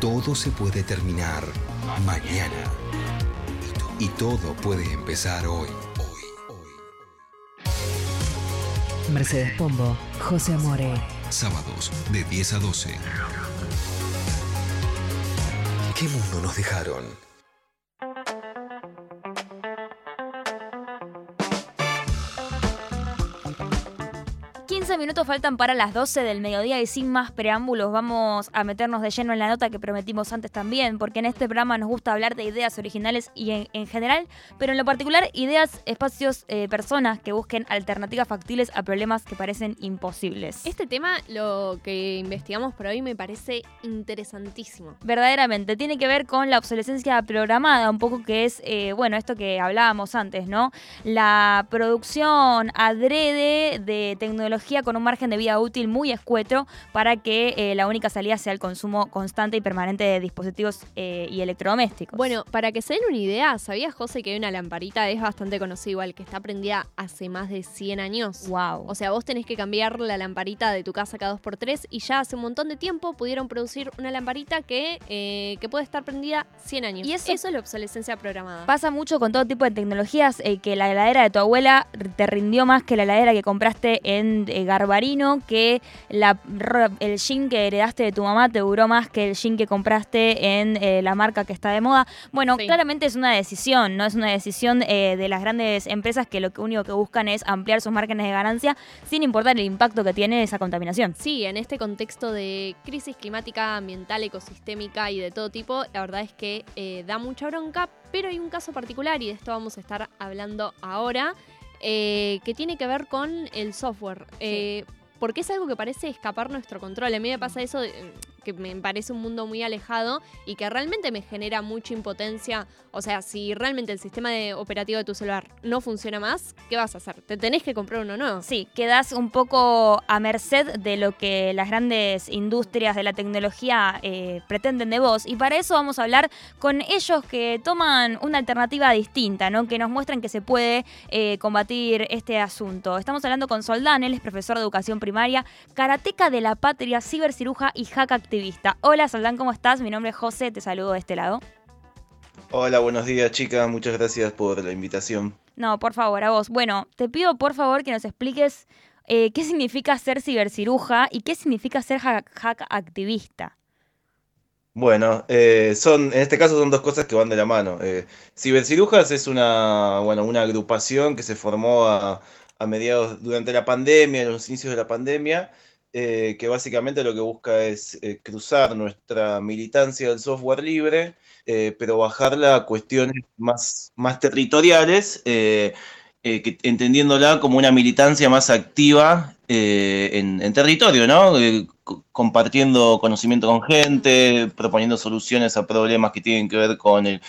Todo se puede terminar mañana. Y todo puede empezar hoy. Mercedes Pombo, José Amore. Sábados de 10 a 12. ¿Qué mundo nos dejaron? Minutos faltan para las 12 del mediodía y sin más preámbulos vamos a meternos de lleno en la nota que prometimos antes también, porque en este programa nos gusta hablar de ideas originales y en, general, pero en lo particular ideas, espacios, eh, personas que busquen alternativas factibles a problemas que parecen imposibles. Este tema, lo que investigamos por hoy, me parece interesantísimo. Verdaderamente, tiene que ver con la obsolescencia programada, un poco que es, eh, bueno, esto que hablábamos antes, ¿no? La producción adrede de tecnología con un margen de vida útil muy escueto para que eh, la única salida sea el consumo constante y permanente de dispositivos eh, y electrodomésticos. Bueno, para que se den una idea, ¿sabías, José, que hay una lamparita? Es bastante conocida igual, que está prendida hace más de 100 años. Wow. O sea, vos tenés que cambiar la lamparita de tu casa cada 2x3 y ya hace un montón de tiempo pudieron producir una lamparita que, eh, que puede estar prendida 100 años. Y eso, eso es la obsolescencia programada. Pasa mucho con todo tipo de tecnologías, que la heladera de tu abuela te rindió más que la heladera que compraste en eh, Garbarino que la, el jean que heredaste de tu mamá te duró más que el jean que compraste en eh, la marca que está de moda. Bueno, claramente es una decisión, no es una decisión eh, de las grandes empresas que lo único que buscan es ampliar sus márgenes de ganancia sin importar el impacto que tiene esa contaminación. Sí, en este contexto de crisis climática, ambiental, ecosistémica y de todo tipo, la verdad es que da mucha bronca, pero hay un caso particular y de esto vamos a estar hablando ahora. Eh, que tiene que ver con el software. Eh, porque es algo que parece escapar nuestro control. A mí me pasa eso que me parece un mundo muy alejado y que realmente me genera mucha impotencia. O sea, si realmente el sistema de operativo de tu celular no funciona más, ¿qué vas a hacer? ¿Te tenés que comprar uno nuevo? Sí, quedas un poco a merced de lo que las grandes industrias de la tecnología eh, pretenden de vos. Y para eso vamos a hablar con ellos que toman una alternativa distinta, ¿no? Que nos muestran que se puede eh, combatir este asunto. Estamos hablando con Soldán, él es profesor de educación primaria, karateca de la patria, ciberciruja y hack activista. Hola Soldán, ¿cómo estás? Mi nombre es José, te saludo de este lado. Hola, buenos días chicas, muchas gracias por la invitación. No, por favor, a vos. Bueno, te pido por favor que nos expliques eh, qué significa ser ciberciruja y qué significa ser hack, activista. Bueno, eh, son, en este caso son dos cosas que van de la mano. Eh, cibercirujas es una, bueno, una agrupación que se formó a, a mediados durante la pandemia, en los inicios de la pandemia, eh, que básicamente lo que busca es eh, cruzar nuestra militancia del software libre, eh, pero bajarla a cuestiones más, más territoriales, entendiéndola como una militancia más activa en, en, territorio, ¿no? Compartiendo conocimiento con gente, proponiendo soluciones a problemas que tienen que ver con el,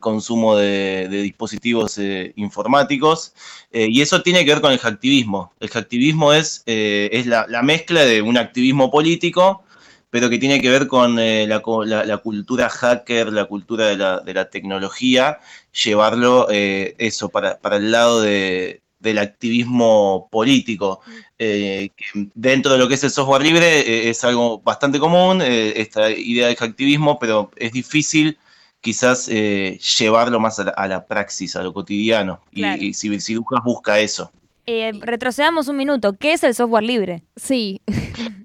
consumo de, dispositivos eh, informáticos. Eh, y eso tiene que ver con el hacktivismo. El hacktivismo es, eh, es la, mezcla de un activismo político, pero que tiene que ver con la, cultura hacker, la cultura de la, de tecnología, llevarlo eso para, para el lado de, del activismo político. Eh, que dentro de lo que es el software libre eh, es algo bastante común, eh, esta idea de activismo, pero es difícil quizás llevarlo más a la, praxis, a lo cotidiano. Y, si, si busca eso. retrocedamos un minuto. ¿Qué es el software libre? Sí.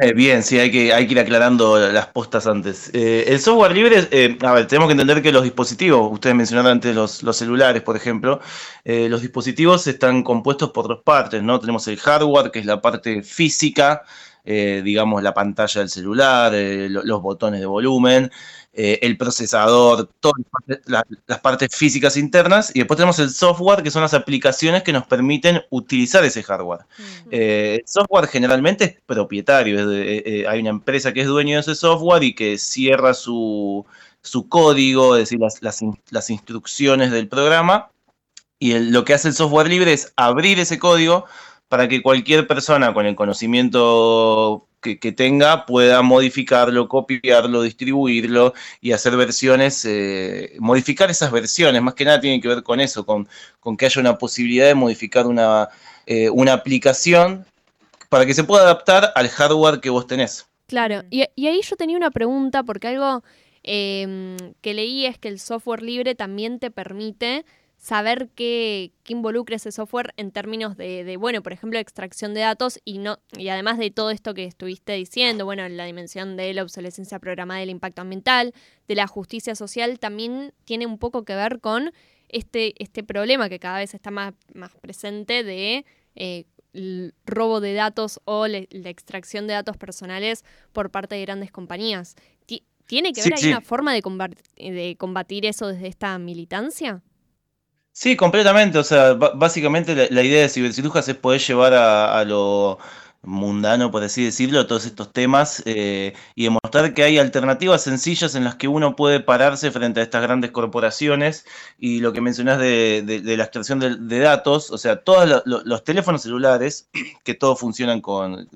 Eh, bien, sí, hay que, hay que ir aclarando las postas antes. Eh, el software libre, eh, a ver, tenemos que entender que los dispositivos, ustedes mencionaron antes los, los celulares, por ejemplo, los dispositivos están compuestos por dos partes, ¿no? Tenemos el hardware, que es la parte física, digamos, la pantalla del celular, los botones de volumen, eh, el procesador, todas las partes, físicas internas, y después tenemos el software, que son las aplicaciones que nos permiten utilizar ese hardware. Eh, el software generalmente es propietario, eh, hay una empresa que es dueño de ese software y que cierra su, código, es decir, las, instrucciones del programa, y lo que hace el software libre es abrir ese código para que cualquier persona con el conocimiento que, tenga pueda modificarlo, copiarlo, distribuirlo y hacer versiones, eh, modificar esas versiones, más que nada tiene que ver con eso, con, con que haya una posibilidad de modificar una, eh, una aplicación para que se pueda adaptar al hardware que vos tenés. Claro, y, y ahí yo tenía una pregunta, porque algo em, que leí es que el software libre también te permite saber qué, qué involucra ese software en términos de, de, bueno, por ejemplo, extracción de datos y no y además de todo esto que estuviste diciendo, bueno, la dimensión de la obsolescencia programada del impacto ambiental, de la justicia social, también tiene un poco que ver con este, este problema que cada vez está más, más presente de eh, el robo de datos o le- la extracción de datos personales por parte de grandes compañías. Ti- ¿Tiene que Sí, ver ahí sí. una forma de, de combatir eso desde esta militancia? Sí, completamente. O sea, básicamente la, idea de cibercirujas es poder llevar a, lo mundano, por así decirlo, todos estos temas eh, y demostrar que hay alternativas sencillas en las que uno puede pararse frente a estas grandes corporaciones y lo que mencionás de, de- de la extracción de, datos, o sea, todos lo- lo- los teléfonos celulares que todos funcionan con,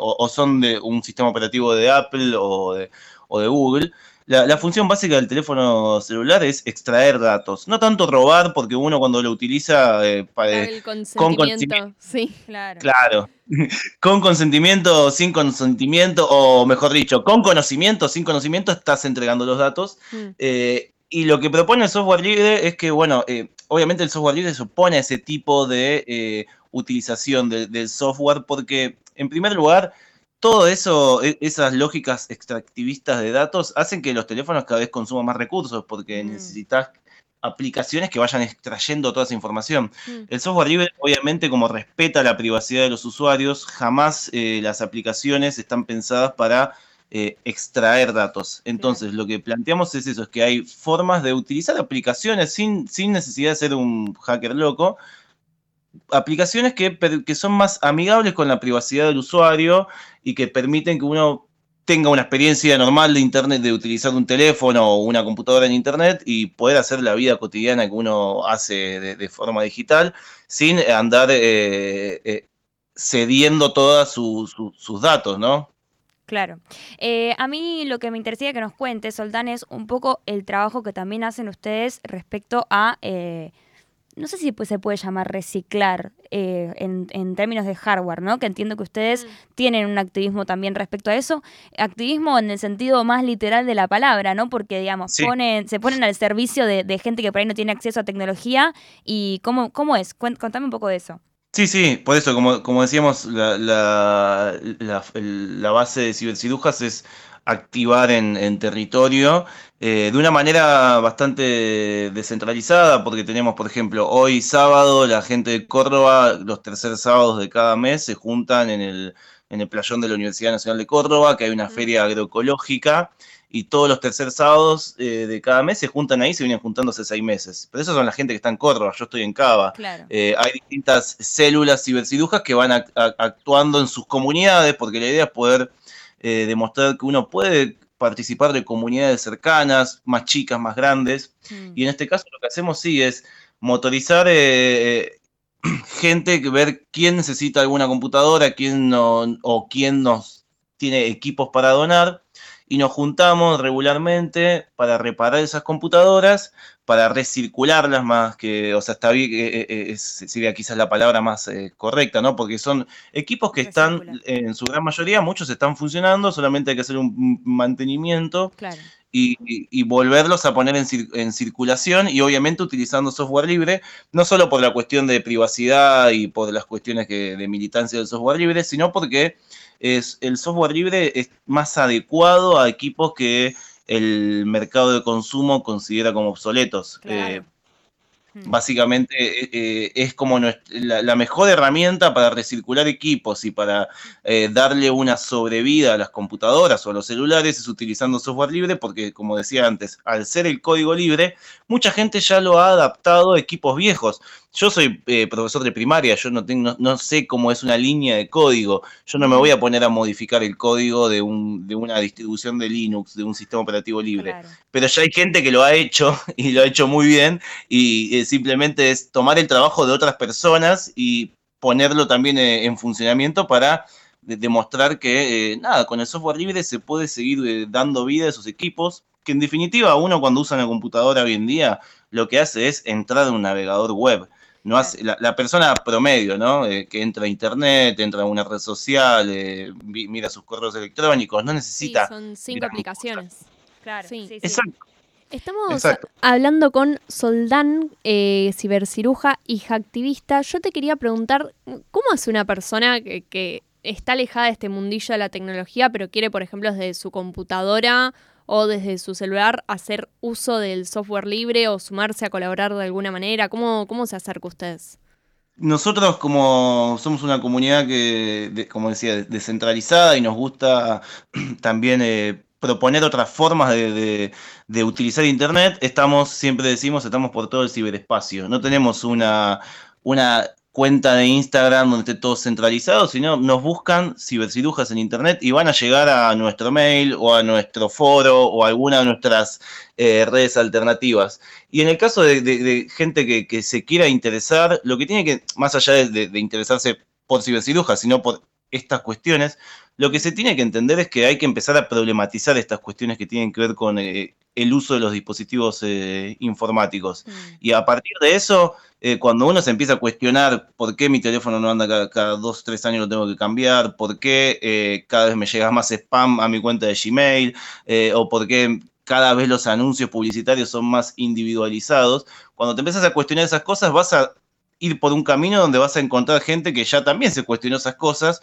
o, o son de un sistema operativo de Apple o de, o de Google. La, la función básica del teléfono celular es extraer datos, no tanto robar, porque uno cuando lo utiliza, eh, pa- Dar eh, el con consentimiento. Sí. Claro. claro, con consentimiento o sin consentimiento, o mejor dicho, con conocimiento o sin conocimiento, estás entregando los datos. Mm. Eh, y lo que propone el software libre es que, bueno, eh, obviamente el software libre se opone a ese tipo de eh, utilización de- del software porque, en primer lugar, todo eso, e- esas lógicas extractivistas de datos hacen que los teléfonos cada vez consuman más recursos porque Mm. necesitas aplicaciones que vayan extrayendo toda esa información. Mm. El software libre, obviamente, como respeta la privacidad de los usuarios, jamás eh, las aplicaciones están pensadas para eh, extraer datos. Entonces, lo que planteamos es eso, es que hay formas de utilizar aplicaciones sin, sin necesidad de ser un hacker loco, aplicaciones que, que son más amigables con la privacidad del usuario y que permiten que uno tenga una experiencia normal de internet, de utilizar un teléfono o una computadora en internet y poder hacer la vida cotidiana que uno hace de, forma digital sin andar eh, eh, cediendo todos sus datos, ¿no? Claro. Eh, a mí lo que me interesaría que nos cuentes, Soldán, es un poco el trabajo que también hacen ustedes respecto a, no sé si pues se puede llamar reciclar eh, en, en términos de hardware, ¿no? Que entiendo que ustedes tienen un activismo también respecto a eso. Activismo en el sentido más literal de la palabra, ¿no? Porque, digamos, Sí. ponen, se ponen al servicio de, de gente que por ahí no tiene acceso a tecnología. ¿Y cómo, cómo es? Contame un poco de eso. Sí, sí, por eso, como, como decíamos, la, la, la base de cibercirujas es activar en, en territorio eh, de una manera bastante descentralizada, porque tenemos, por ejemplo, hoy sábado, la gente de Córdoba, los terceros sábados de cada mes, se juntan en el, en el playón de la Universidad Nacional de Córdoba, que hay una feria agroecológica, y todos los terceros sábados eh, de cada mes se juntan ahí, se vienen juntando hace seis meses. Pero esos son la gente que está en Córdoba, yo estoy en Cava. Claro. Eh, hay distintas células cibercirujas que van a- actuando en sus comunidades, porque la idea es poder eh, demostrar que uno puede participar de comunidades cercanas, más chicas, más grandes. Mm. Y en este caso lo que hacemos sí es motorizar eh, gente, que ver quién necesita alguna computadora, quién no, o quién nos tiene equipos para donar. Y nos juntamos regularmente para reparar esas computadoras, para recircularlas más que, o sea, está bien, eh, eh, eh, es- sería quizás la palabra más eh, correcta, ¿no? Porque son equipos que están, en su gran mayoría, muchos están funcionando, solamente hay que hacer un mantenimiento Claro. y, y- y volverlos a poner en, cir- en circulación y obviamente utilizando software libre, no solo por la cuestión de privacidad y por las cuestiones que- de militancia del software libre, sino porque es, el software libre es más adecuado a equipos que el mercado de consumo considera como obsoletos. Eh, Mm. Básicamente eh, eh, es como nuestra- la, la mejor herramienta para recircular equipos y para eh, darle una sobrevida a las computadoras o a los celulares es utilizando software libre porque, como decía antes, al ser el código libre, mucha gente ya lo ha adaptado a equipos viejos. Yo soy eh, profesor de primaria, yo no, tengo, no, no sé cómo es una línea de código, yo no me voy a poner a modificar el código de, un, de una distribución de Linux, de un sistema operativo libre Claro. pero ya hay gente que lo ha hecho y lo ha hecho muy bien y simplemente es tomar el trabajo de otras personas y ponerlo también eh, en funcionamiento para de- demostrar que eh, nada, con el software libre se puede seguir eh, dando vida a esos equipos, que en definitiva uno cuando usa una computadora hoy en día lo que hace es entrar en un navegador web. no hace, la, persona promedio, ¿no? Eh, que entra a internet, entra a una red social, eh, mira sus correos electrónicos, no necesita. Sí, son cinco aplicaciones. Claro, sí. sí, Exacto. Estamos hablando con Soldán, eh, ciberciruja y hacktivista. Yo te quería preguntar, ¿cómo hace una persona que, que, está alejada de este mundillo de la tecnología, pero quiere, por ejemplo, desde su computadora o desde su celular hacer uso del software libre o sumarse a colaborar de alguna manera? ¿Cómo, cómo se acerca ustedes? Nosotros como somos una comunidad que, como decía, descentralizada y nos gusta también eh, proponer otras formas de, de, utilizar Internet, estamos, siempre decimos, estamos por todo el ciberespacio. No tenemos una, una cuenta de Instagram donde esté todo centralizado, sino nos buscan cibercirujas en internet y van a llegar a nuestro mail o a nuestro foro o a alguna de nuestras eh, redes alternativas. Y en el caso de, gente que, se quiera interesar, lo que tiene que, más allá de, interesarse por cibercirujas, sino por estas cuestiones, lo que se tiene que entender es que hay que empezar a problematizar estas cuestiones que tienen que ver con eh, el uso de los dispositivos eh, informáticos. Mm. Y a partir de eso, eh, cuando uno se empieza a cuestionar por qué mi teléfono no anda cada, cada dos, tres años lo tengo que cambiar, por qué cada vez me llega más spam a mi cuenta de Gmail, o por qué cada vez los anuncios publicitarios son más individualizados, cuando te empiezas a cuestionar esas cosas, vas a ir por un camino donde vas a encontrar gente que ya también se cuestionó esas cosas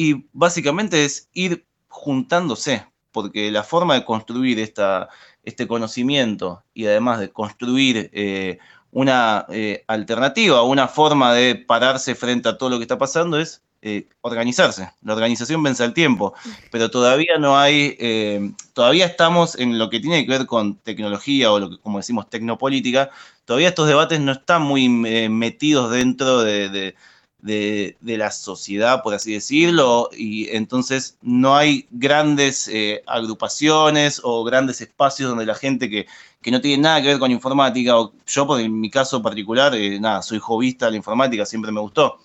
y básicamente es ir juntándose, porque la forma de construir esta, este conocimiento y además de construir eh, una eh, alternativa, una forma de pararse frente a todo lo que está pasando es eh, organizarse. La organización vence al tiempo, pero todavía no hay, todavía estamos en lo que tiene que ver con tecnología o lo que, como decimos, tecnopolítica, todavía estos debates no están muy metidos dentro de de, la sociedad, por así decirlo, y entonces no hay grandes eh, agrupaciones o grandes espacios donde la gente que, no tiene nada que ver con informática, o yo por mi caso particular, eh, nada, soy jovista de la informática, siempre me gustó,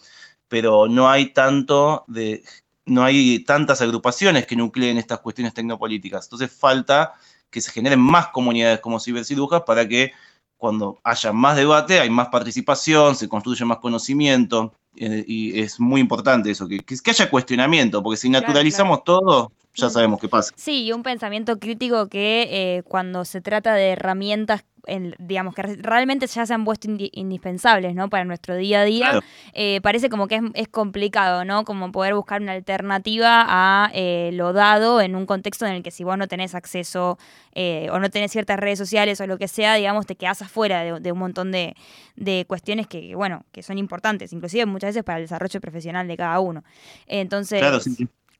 pero no hay tanto de, no hay tantas agrupaciones que nucleen estas cuestiones tecnopolíticas, entonces falta que se generen más comunidades como cibercirujas para que cuando haya más debate, hay más participación, se construye más conocimiento, y es muy importante eso, que, que, haya cuestionamiento, porque si naturalizamos todo, ya sabemos qué pasa. Sí, y un pensamiento crítico que eh, cuando se trata de herramientas digamos, que realmente ya se han puesto indispensables, ¿no? Para nuestro día a día, eh, parece como que es, complicado, ¿no? Como poder buscar una alternativa a eh, lo dado en un contexto en el que si vos no tenés acceso eh, o no tenés ciertas redes sociales o lo que sea, digamos, te quedás afuera de, un montón de, cuestiones que, bueno, que son importantes, inclusive muchas veces para el desarrollo profesional de cada uno. Entonces...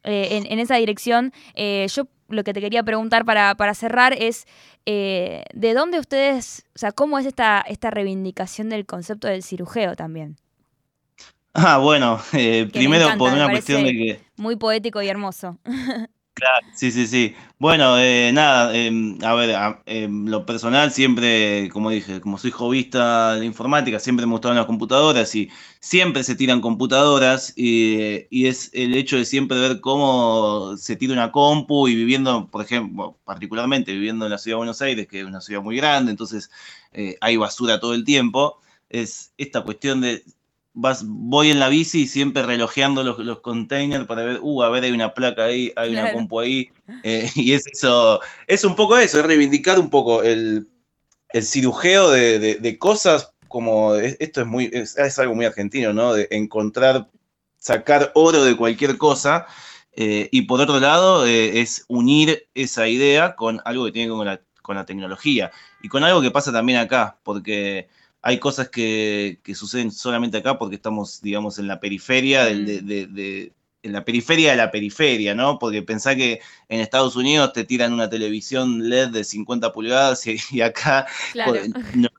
en, esa dirección, yo lo que te quería preguntar para, para cerrar es, eh, ¿de dónde ustedes, o sea, cómo es esta, esta reivindicación del concepto del cirujeo también? Ah, bueno, eh, primero por una cuestión de que... Muy poético y hermoso. Claro, sí, sí, sí. Bueno, eh, nada, em, a ver, em, lo personal siempre, como dije, como soy jovista de informática, siempre me gustaban las computadoras y siempre se tiran computadoras y, y es el hecho de siempre ver cómo se tira una compu y viviendo, por ejemplo, particularmente viviendo en la ciudad de Buenos Aires, que es una ciudad muy grande, entonces eh, hay basura todo el tiempo, es esta cuestión de voy en la bici y siempre relojeando los, los containers para ver, uh, a ver, hay una placa ahí, hay una compu ahí. Eh, y es eso, es un poco eso, es reivindicar un poco el, cirujeo de, cosas como, esto es muy, es, algo muy argentino, ¿no? De encontrar, sacar oro de cualquier cosa. Eh, y por otro lado, eh, es unir esa idea con algo que tiene que ver con la, con la tecnología y con algo que pasa también acá, porque hay cosas que, suceden solamente acá porque estamos, digamos, en la periferia mm. de, en la periferia de la periferia, ¿no? Porque pensá que en Estados Unidos te tiran una televisión LED de 50 pulgadas y, acá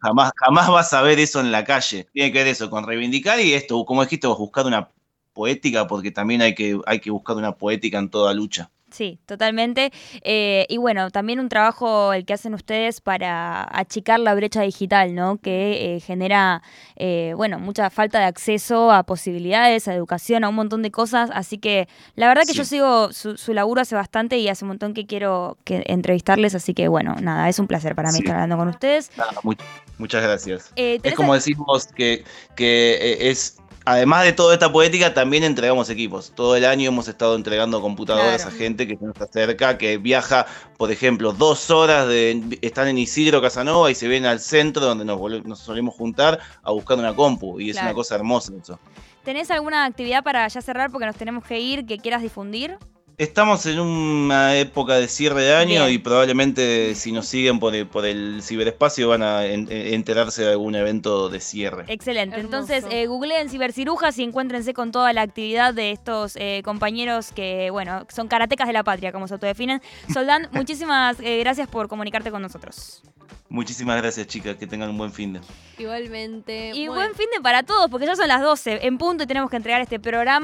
jamás, jamás vas a ver eso en la calle. Tiene que ver eso con reivindicar y esto, como dijiste vos, buscar una poética, porque también hay que, hay que buscar una poética en toda lucha. Sí, totalmente. Eh, y bueno, también un trabajo el que hacen ustedes para achicar la brecha digital, ¿no? Que eh, genera, eh, bueno, mucha falta de acceso a posibilidades, a educación, a un montón de cosas. Así que la verdad que Sí. yo sigo su, su laburo hace bastante y hace un montón que quiero que entrevistarles. Así que bueno, nada, es un placer para mí Sí. estar hablando con ustedes. Nada, mu- muchas gracias. Eh, Es ¿tenés como decimos que, que eh, es, además de toda esta poética, también entregamos equipos. Todo el año hemos estado entregando computadoras Claro. a gente que se nos acerca, que viaja, por ejemplo, dos horas, de, están en Isidro Casanova y se ven al centro donde nos, nos solemos juntar a buscar una compu. Y es Claro. una cosa hermosa eso. ¿Tenés alguna actividad para ya cerrar porque nos tenemos que ir que quieras difundir? Estamos en una época de cierre de año Bien. y probablemente si nos siguen por el, por el ciberespacio van a en- en- enterarse de algún evento de cierre. Excelente. Hermoso. Entonces, eh, googleen cibercirujas y encuéntrense con toda la actividad de estos eh, compañeros que, bueno, son karatecas de la patria, como se autodefinen. Soldán, muchísimas eh, gracias por comunicarte con nosotros. Muchísimas gracias chicas, que tengan un buen fin de. Igualmente. Y bueno. buen fin de para todos, porque ya son las 12 en punto y tenemos que entregar este programa.